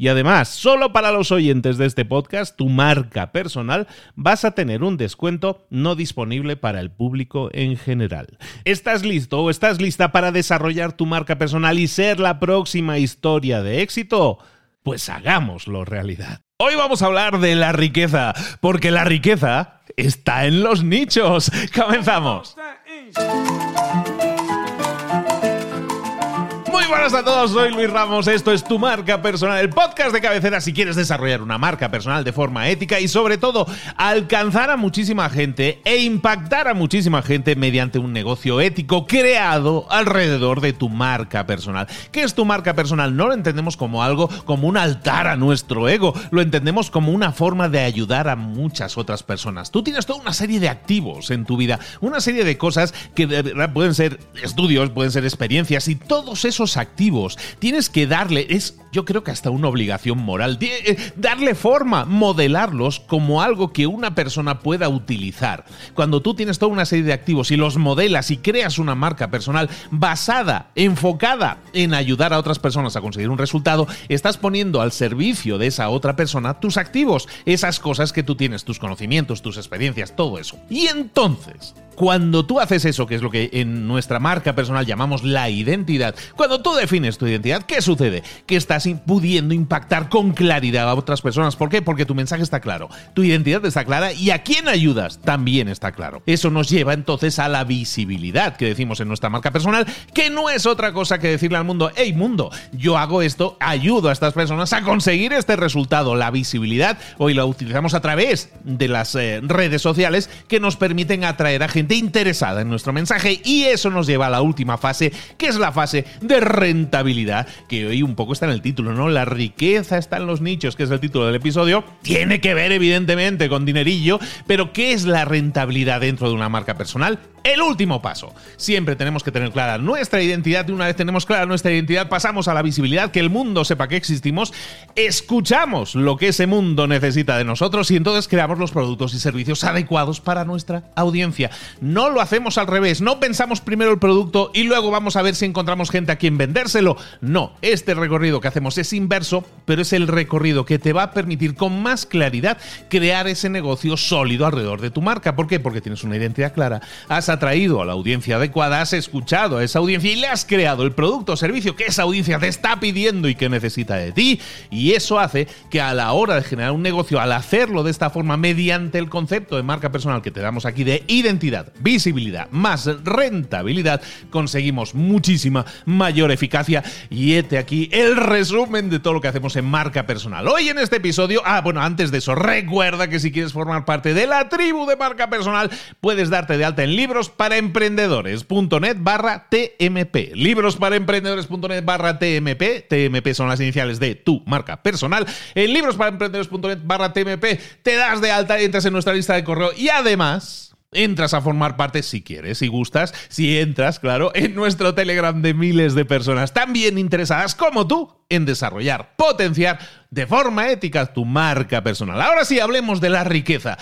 Y además, solo para los oyentes de este podcast, tu marca personal, vas a tener un descuento no disponible para el público en general. ¿Estás listo o estás lista para desarrollar tu marca personal y ser la próxima historia de éxito? Pues hagámoslo realidad. Hoy vamos a hablar de la riqueza, porque la riqueza está en los nichos. Comenzamos. Buenas a todos, soy Luis Ramos, esto es Tu Marca Personal, el podcast de cabecera si quieres desarrollar una marca personal de forma ética y sobre todo alcanzar a muchísima gente e impactar a muchísima gente mediante un negocio ético creado alrededor de tu marca personal. ¿Qué es tu marca personal? No lo entendemos como algo, como un altar a nuestro ego, lo entendemos como una forma de ayudar a muchas otras personas. Tú tienes toda una serie de activos en tu vida, una serie de cosas que pueden ser estudios, pueden ser experiencias y todos esos activos. Tienes que darle, es yo creo que hasta una obligación moral, eh, darle forma, modelarlos como algo que una persona pueda utilizar. Cuando tú tienes toda una serie de activos y los modelas y creas una marca personal basada, enfocada en ayudar a otras personas a conseguir un resultado, estás poniendo al servicio de esa otra persona tus activos, esas cosas que tú tienes, tus conocimientos, tus experiencias, todo eso. Y entonces, cuando tú haces eso, que es lo que en nuestra marca personal llamamos la identidad, cuando tú defines tu identidad, ¿qué sucede? Que estás pudiendo impactar con claridad a otras personas. ¿Por qué? Porque tu mensaje está claro, tu identidad está clara y a quién ayudas también está claro. Eso nos lleva entonces a la visibilidad que decimos en nuestra marca personal, que no es otra cosa que decirle al mundo, hey mundo, yo hago esto, ayudo a estas personas a conseguir este resultado. La visibilidad hoy la utilizamos a través de las eh, redes sociales que nos permiten atraer a gente interesada en nuestro mensaje y eso nos lleva a la última fase, que es la fase de rentabilidad, que hoy un poco está en el título, ¿no? La riqueza está en los nichos, que es el título del episodio. Tiene que ver evidentemente con dinerillo, pero ¿qué es la rentabilidad dentro de una marca personal? El último paso. Siempre tenemos que tener clara nuestra identidad y una vez tenemos clara nuestra identidad pasamos a la visibilidad, que el mundo sepa que existimos, escuchamos lo que ese mundo necesita de nosotros y entonces creamos los productos y servicios adecuados para nuestra audiencia. No lo hacemos al revés, no pensamos primero el producto y luego vamos a ver si encontramos gente a quien vendérselo. No, este recorrido que hacemos es inverso, pero es el recorrido que te va a permitir con más claridad crear ese negocio sólido alrededor de tu marca. ¿Por qué? Porque tienes una identidad clara, atraído a la audiencia adecuada, has escuchado a esa audiencia y le has creado el producto o servicio que esa audiencia te está pidiendo y que necesita de ti. Y eso hace que a la hora de generar un negocio, al hacerlo de esta forma mediante el concepto de marca personal que te damos aquí de identidad, visibilidad más rentabilidad, conseguimos muchísima mayor eficacia. Y este aquí el resumen de todo lo que hacemos en marca personal. Hoy en este episodio, ah, bueno, antes de eso, recuerda que si quieres formar parte de la tribu de marca personal, puedes darte de alta en libros para emprendedores.net barra TMP. Libros para emprendedores.net barra TMP. TMP son las iniciales de tu marca personal. En libros para emprendedores.net barra TMP te das de alta entras en nuestra lista de correo y además entras a formar parte si quieres, si gustas, si entras, claro, en nuestro Telegram de miles de personas también interesadas como tú en desarrollar, potenciar de forma ética tu marca personal. Ahora sí, hablemos de la riqueza.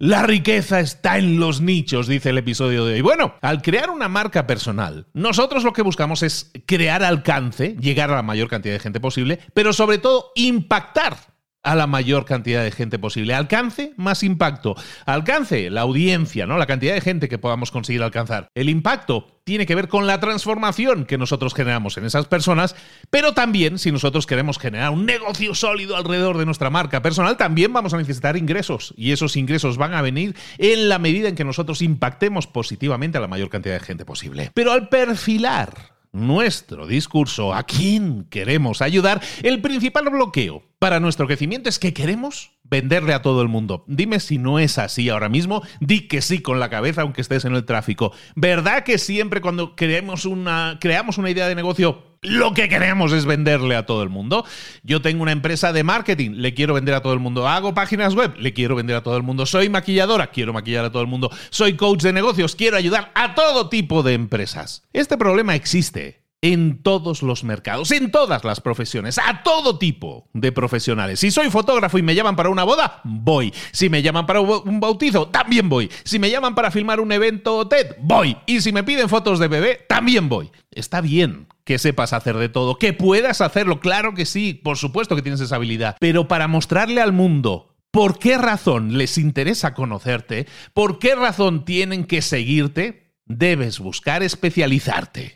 La riqueza está en los nichos, dice el episodio de hoy. Bueno, al crear una marca personal, nosotros lo que buscamos es crear alcance, llegar a la mayor cantidad de gente posible, pero sobre todo impactar a la mayor cantidad de gente posible. Alcance más impacto. Alcance la audiencia, ¿no? La cantidad de gente que podamos conseguir alcanzar. El impacto tiene que ver con la transformación que nosotros generamos en esas personas, pero también si nosotros queremos generar un negocio sólido alrededor de nuestra marca personal, también vamos a necesitar ingresos y esos ingresos van a venir en la medida en que nosotros impactemos positivamente a la mayor cantidad de gente posible. Pero al perfilar nuestro discurso, a quién queremos ayudar, el principal bloqueo para nuestro crecimiento es que queremos venderle a todo el mundo. Dime si no es así ahora mismo, di que sí con la cabeza aunque estés en el tráfico. ¿Verdad que siempre cuando creemos una, creamos una idea de negocio lo que queremos es venderle a todo el mundo. Yo tengo una empresa de marketing, le quiero vender a todo el mundo. Hago páginas web, le quiero vender a todo el mundo. Soy maquilladora, quiero maquillar a todo el mundo. Soy coach de negocios, quiero ayudar a todo tipo de empresas. Este problema existe en todos los mercados, en todas las profesiones, a todo tipo de profesionales. Si soy fotógrafo y me llaman para una boda, voy. Si me llaman para un bautizo, también voy. Si me llaman para filmar un evento TED, voy. Y si me piden fotos de bebé, también voy. Está bien que sepas hacer de todo, que puedas hacerlo, claro que sí, por supuesto que tienes esa habilidad, pero para mostrarle al mundo por qué razón les interesa conocerte, por qué razón tienen que seguirte, debes buscar especializarte.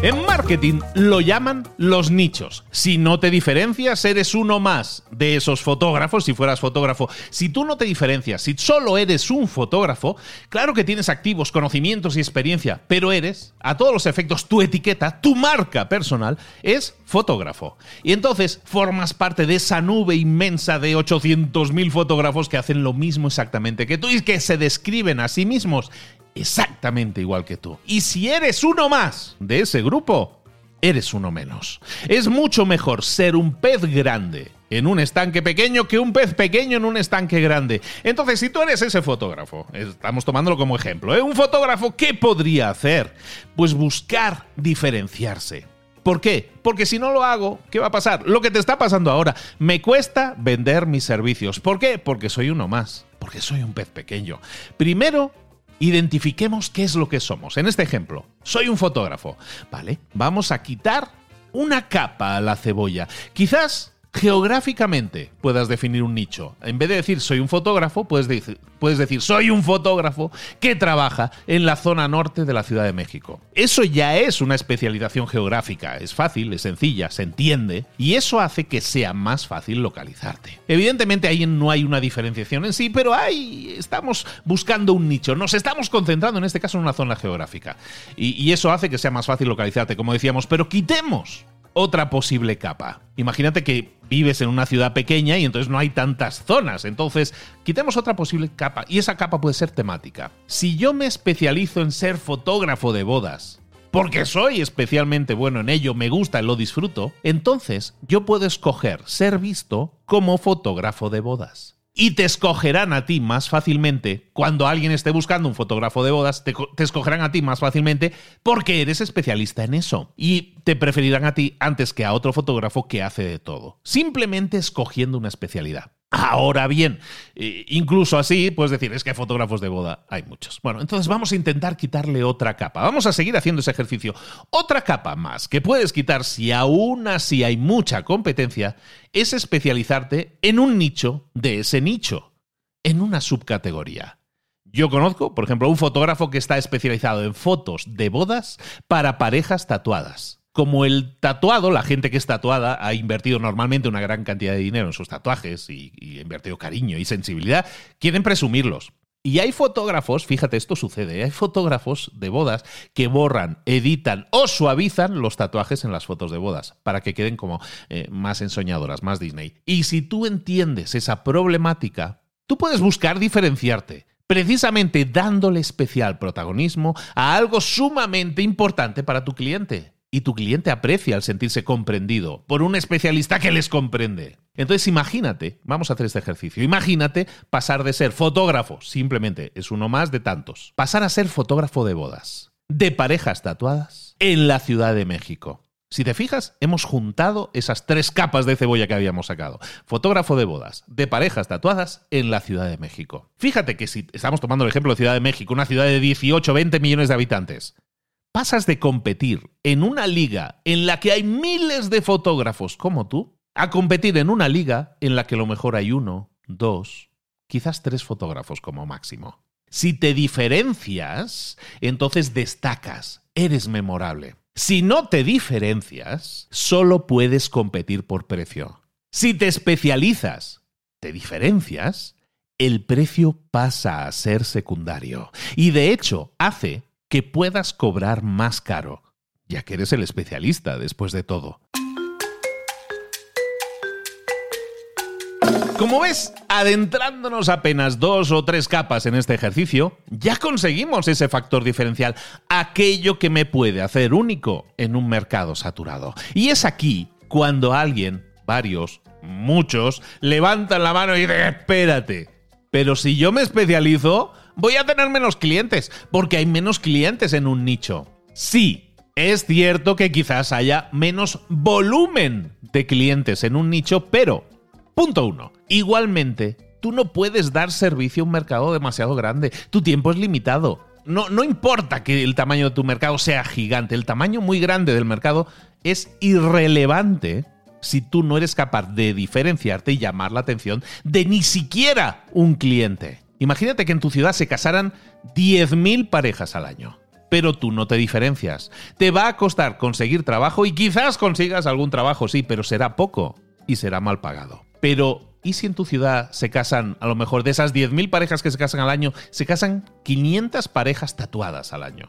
En marketing lo llaman los nichos. Si no te diferencias, eres uno más de esos fotógrafos, si fueras fotógrafo. Si tú no te diferencias, si solo eres un fotógrafo, claro que tienes activos, conocimientos y experiencia, pero eres, a todos los efectos, tu etiqueta, tu marca personal es fotógrafo. Y entonces formas parte de esa nube inmensa de 800.000 fotógrafos que hacen lo mismo exactamente que tú y que se describen a sí mismos exactamente igual que tú. Y si eres uno más de ese grupo, eres uno menos. Es mucho mejor ser un pez grande en un estanque pequeño que un pez pequeño en un estanque grande. Entonces, si tú eres ese fotógrafo, estamos tomándolo como ejemplo, ¿eh? un fotógrafo, ¿qué podría hacer? Pues buscar diferenciarse. ¿Por qué? Porque si no lo hago, ¿qué va a pasar? Lo que te está pasando ahora. Me cuesta vender mis servicios. ¿Por qué? Porque soy uno más. Porque soy un pez pequeño. Primero, identifiquemos qué es lo que somos. En este ejemplo, soy un fotógrafo. Vale, vamos a quitar una capa a la cebolla. Quizás geográficamente puedas definir un nicho. En vez de decir soy un fotógrafo, puedes decir, soy un fotógrafo que trabaja en la zona norte de la Ciudad de México. Eso ya es una especialización geográfica. Es fácil, es sencilla, se entiende y eso hace que sea más fácil localizarte. Evidentemente ahí no hay una diferenciación en sí, pero ahí estamos buscando un nicho. Nos estamos concentrando en este caso en una zona geográfica y eso hace que sea más fácil localizarte, como decíamos, pero quitemos otra posible capa. Imagínate que vives en una ciudad pequeña y entonces no hay tantas zonas. Entonces, quitemos otra posible capa y esa capa puede ser temática. Si yo me especializo en ser fotógrafo de bodas, porque soy especialmente bueno en ello, me gusta, lo disfruto, entonces yo puedo escoger ser visto como fotógrafo de bodas y te escogerán a ti más fácilmente. Cuando alguien esté buscando un fotógrafo de bodas, te, escogerán a ti más fácilmente porque eres especialista en eso. Y te preferirán a ti antes que a otro fotógrafo que hace de todo. Simplemente escogiendo una especialidad. Ahora bien, incluso así, puedes decir, es que fotógrafos de boda, hay muchos. Bueno, entonces vamos a intentar quitarle otra capa. Vamos a seguir haciendo ese ejercicio. Otra capa más que puedes quitar si aún así hay mucha competencia es especializarte en un nicho de ese nicho, en una subcategoría. Yo conozco, por ejemplo, un fotógrafo que está especializado en fotos de bodas para parejas tatuadas como el tatuado, la gente que es tatuada ha invertido normalmente una gran cantidad de dinero en sus tatuajes y, ha invertido cariño y sensibilidad, quieren presumirlos. Y hay fotógrafos, fíjate, esto sucede, ¿eh? hay fotógrafos de bodas que borran, editan o suavizan los tatuajes en las fotos de bodas para que queden como eh, más ensoñadoras, más Disney. Y si tú entiendes esa problemática, tú puedes buscar diferenciarte precisamente dándole especial protagonismo a algo sumamente importante para tu cliente y tu cliente aprecia al sentirse comprendido por un especialista que les comprende. Entonces imagínate, vamos a hacer este ejercicio, imagínate pasar de ser fotógrafo, simplemente es uno más de tantos, pasar a ser fotógrafo de bodas, de parejas tatuadas, en la Ciudad de México. Si te fijas, hemos juntado esas tres capas de cebolla que habíamos sacado. Fotógrafo de bodas, de parejas tatuadas en la Ciudad de México. Fíjate que si estamos tomando el ejemplo de Ciudad de México, una ciudad de 18, 20 millones de habitantes, pasas de competir en una liga en la que hay miles de fotógrafos como tú a competir en una liga en la que a lo mejor hay uno, dos, quizás tres fotógrafos como máximo. Si te diferencias, entonces destacas, eres memorable. Si no te diferencias, solo puedes competir por precio. Si te especializas, te diferencias, el precio pasa a ser secundario y de hecho hace que puedas cobrar más caro, ya que eres el especialista después de todo. Como ves, adentrándonos apenas dos o tres capas en este ejercicio, ya conseguimos ese factor diferencial, aquello que me puede hacer único en un mercado saturado. Y es aquí cuando alguien, varios, muchos, levantan la mano y dicen, espérate, pero si yo me especializo, voy a tener menos clientes, porque hay menos clientes en un nicho. Sí, es cierto que quizás haya menos volumen de clientes en un nicho, pero Punto uno. Igualmente, tú no puedes dar servicio a un mercado demasiado grande. Tu tiempo es limitado. No, no importa que el tamaño de tu mercado sea gigante, el tamaño muy grande del mercado es irrelevante si tú no eres capaz de diferenciarte y llamar la atención de ni siquiera un cliente. Imagínate que en tu ciudad se casaran 10.000 parejas al año pero tú no te diferencias. Te va a costar conseguir trabajo y quizás consigas algún trabajo, sí, pero será poco y será mal pagado. Pero, ¿y si en tu ciudad se casan, a lo mejor de esas 10.000 parejas que se casan al año, se casan 500 parejas tatuadas al año?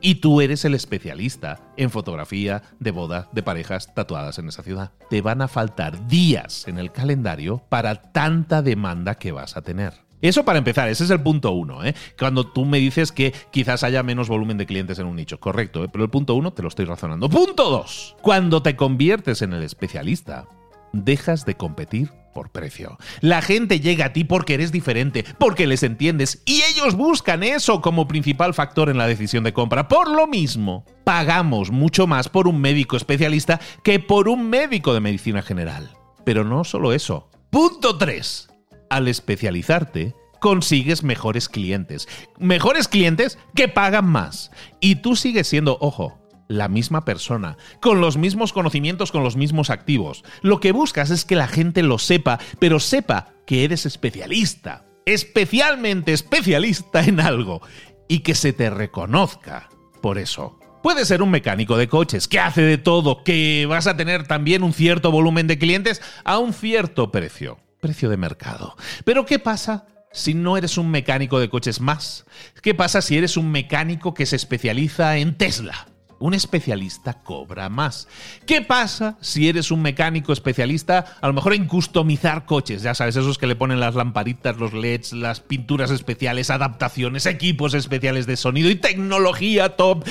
Y tú eres el especialista en fotografía de boda de parejas tatuadas en esa ciudad. Te van a faltar días en el calendario para tanta demanda que vas a tener. Eso para empezar, ese es el punto uno. ¿eh? Cuando tú me dices que quizás haya menos volumen de clientes en un nicho. Correcto, ¿eh? pero el punto uno te lo estoy razonando. Punto dos. Cuando te conviertes en el especialista, dejas de competir por precio. La gente llega a ti porque eres diferente, porque les entiendes y ellos buscan eso como principal factor en la decisión de compra. Por lo mismo, pagamos mucho más por un médico especialista que por un médico de medicina general. Pero no solo eso. Punto 3. Al especializarte, consigues mejores clientes. Mejores clientes que pagan más. Y tú sigues siendo, ojo, la misma persona, con los mismos conocimientos, con los mismos activos. Lo que buscas es que la gente lo sepa, pero sepa que eres especialista, especialmente especialista en algo, y que se te reconozca por eso. Puede ser un mecánico de coches que hace de todo, que vas a tener también un cierto volumen de clientes a un cierto precio, precio de mercado. Pero ¿qué pasa si no eres un mecánico de coches más? ¿Qué pasa si eres un mecánico que se especializa en Tesla? un especialista cobra más. ¿Qué pasa si eres un mecánico especialista, a lo mejor en customizar coches? Ya sabes, esos que le ponen las lamparitas, los LEDs, las pinturas especiales, adaptaciones, equipos especiales de sonido y tecnología top.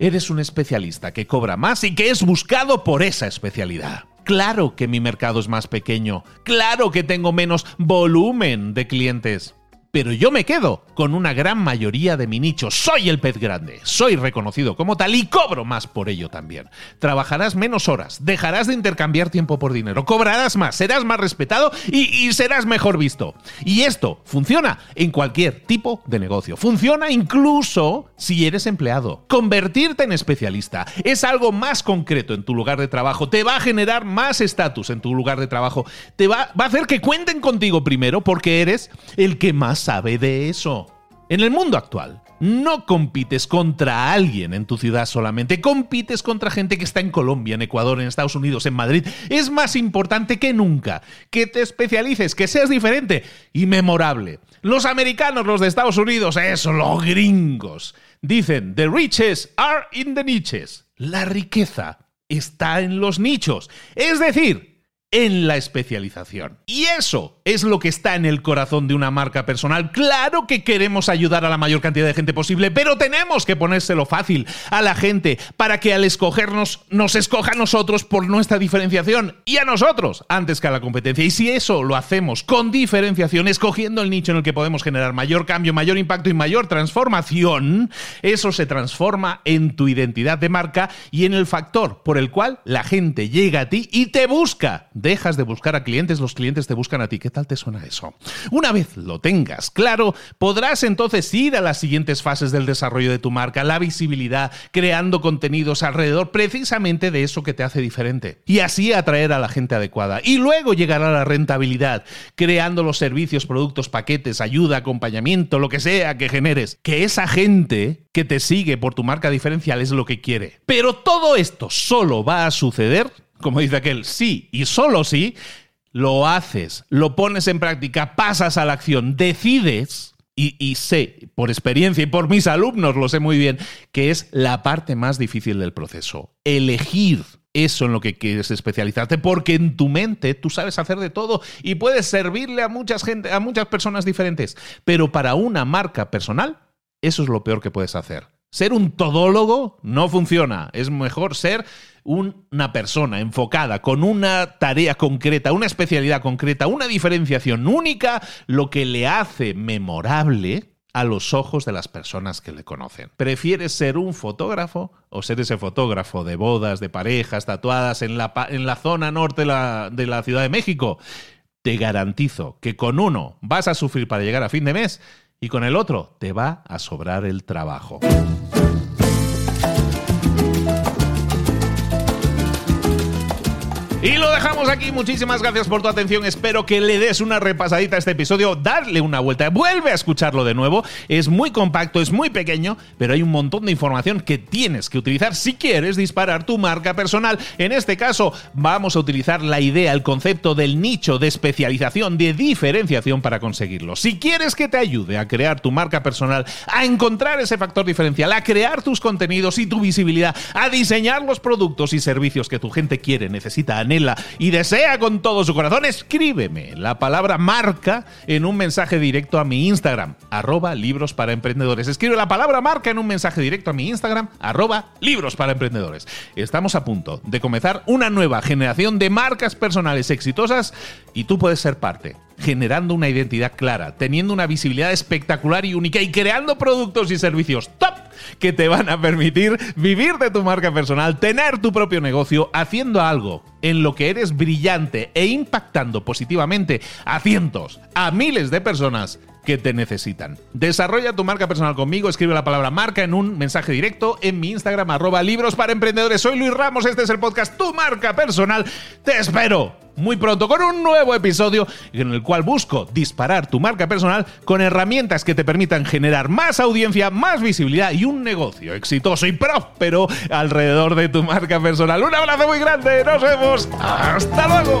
Eres un especialista que cobra más y que es buscado por esa especialidad. Claro que mi mercado es más pequeño, claro que tengo menos volumen de clientes pero yo me quedo con una gran mayoría de mi nicho. Soy el pez grande, soy reconocido como tal y cobro más por ello también. Trabajarás menos horas, dejarás de intercambiar tiempo por dinero, cobrarás más, serás más respetado y, serás mejor visto. Y esto funciona en cualquier tipo de negocio. Funciona incluso si eres empleado. Convertirte en especialista es algo más concreto en tu lugar de trabajo, te va a generar más estatus en tu lugar de trabajo, te va, va a hacer que cuenten contigo primero porque eres el que más sabe de eso. En el mundo actual, no compites contra alguien en tu ciudad solamente, compites contra gente que está en Colombia, en Ecuador, en Estados Unidos, en Madrid. Es más importante que nunca que te especialices, que seas diferente y memorable. Los americanos, los de Estados Unidos, eso, los gringos, dicen, the riches are in the niches. La riqueza está en los nichos. Es decir, en la especialización. Y eso es lo que está en el corazón de una marca personal. Claro que queremos ayudar a la mayor cantidad de gente posible, pero tenemos que ponérselo fácil a la gente para que al escogernos nos escoja a nosotros por nuestra diferenciación y a nosotros antes que a la competencia. Y si eso lo hacemos con diferenciación, escogiendo el nicho en el que podemos generar mayor cambio, mayor impacto y mayor transformación, eso se transforma en tu identidad de marca y en el factor por el cual la gente llega a ti y te busca dejas de buscar a clientes, los clientes te buscan a ti. ¿Qué tal te suena eso? Una vez lo tengas claro, podrás entonces ir a las siguientes fases del desarrollo de tu marca, la visibilidad, creando contenidos alrededor precisamente de eso que te hace diferente. Y así atraer a la gente adecuada. Y luego llegar a la rentabilidad, creando los servicios, productos, paquetes, ayuda, acompañamiento, lo que sea que generes. Que esa gente que te sigue por tu marca diferencial es lo que quiere. Pero todo esto solo va a suceder, como dice aquel, sí y solo sí, lo haces, lo pones en práctica, pasas a la acción, decides. Y, sé, por experiencia y por mis alumnos, lo sé muy bien, que es la parte más difícil del proceso. Elegir eso en lo que quieres especializarte, porque en tu mente tú sabes hacer de todo y puedes servirle a, muchas gente, a muchas personas diferentes. Pero para una marca personal, eso es lo peor que puedes hacer. Ser un todólogo no funciona. Es mejor ser una persona enfocada con una tarea concreta, una especialidad concreta, una diferenciación única, lo que le hace memorable a los ojos de las personas que le conocen. ¿Prefieres ser un fotógrafo o ser ese fotógrafo de bodas, de parejas, tatuadas en la, en la zona norte de la, de la Ciudad de México? Te garantizo que con uno vas a sufrir para llegar a fin de mes y con el otro te va a sobrar el trabajo. Y lo dejamos aquí. Muchísimas gracias por tu atención. Espero que le des una repasadita a este episodio. Darle una vuelta. Vuelve a escucharlo de nuevo. Es muy compacto, es muy pequeño, pero hay un montón de información que tienes que utilizar si quieres disparar tu marca personal. En este caso, vamos a utilizar la idea, el concepto del nicho de especialización, de diferenciación para conseguirlo. Si quieres que te ayude a crear tu marca personal, a encontrar ese factor diferencial, a crear tus contenidos y tu visibilidad, a diseñar los productos y servicios que tu gente quiere, necesita, y desea con todo su corazón, escríbeme la palabra marca en un mensaje directo a mi Instagram, arroba libros para emprendedores. Escribe la palabra marca en un mensaje directo a mi Instagram, arroba libros para emprendedores. Estamos a punto de comenzar una nueva generación de marcas personales exitosas y tú puedes ser parte generando una identidad clara, teniendo una visibilidad espectacular y única y creando productos y servicios top que te van a permitir vivir de tu marca personal, tener tu propio negocio, haciendo algo en lo que eres brillante e impactando positivamente a cientos, a miles de personas que te necesitan. Desarrolla tu marca personal conmigo, escribe la palabra marca en un mensaje directo en mi Instagram, arroba libros para emprendedores. Soy Luis Ramos, este es el podcast Tu Marca Personal. Te espero muy pronto con un nuevo episodio en el cual busco disparar tu marca personal con herramientas que te permitan generar más audiencia, más visibilidad y un negocio exitoso y próspero alrededor de tu marca personal. Un abrazo muy grande, nos vemos, hasta luego.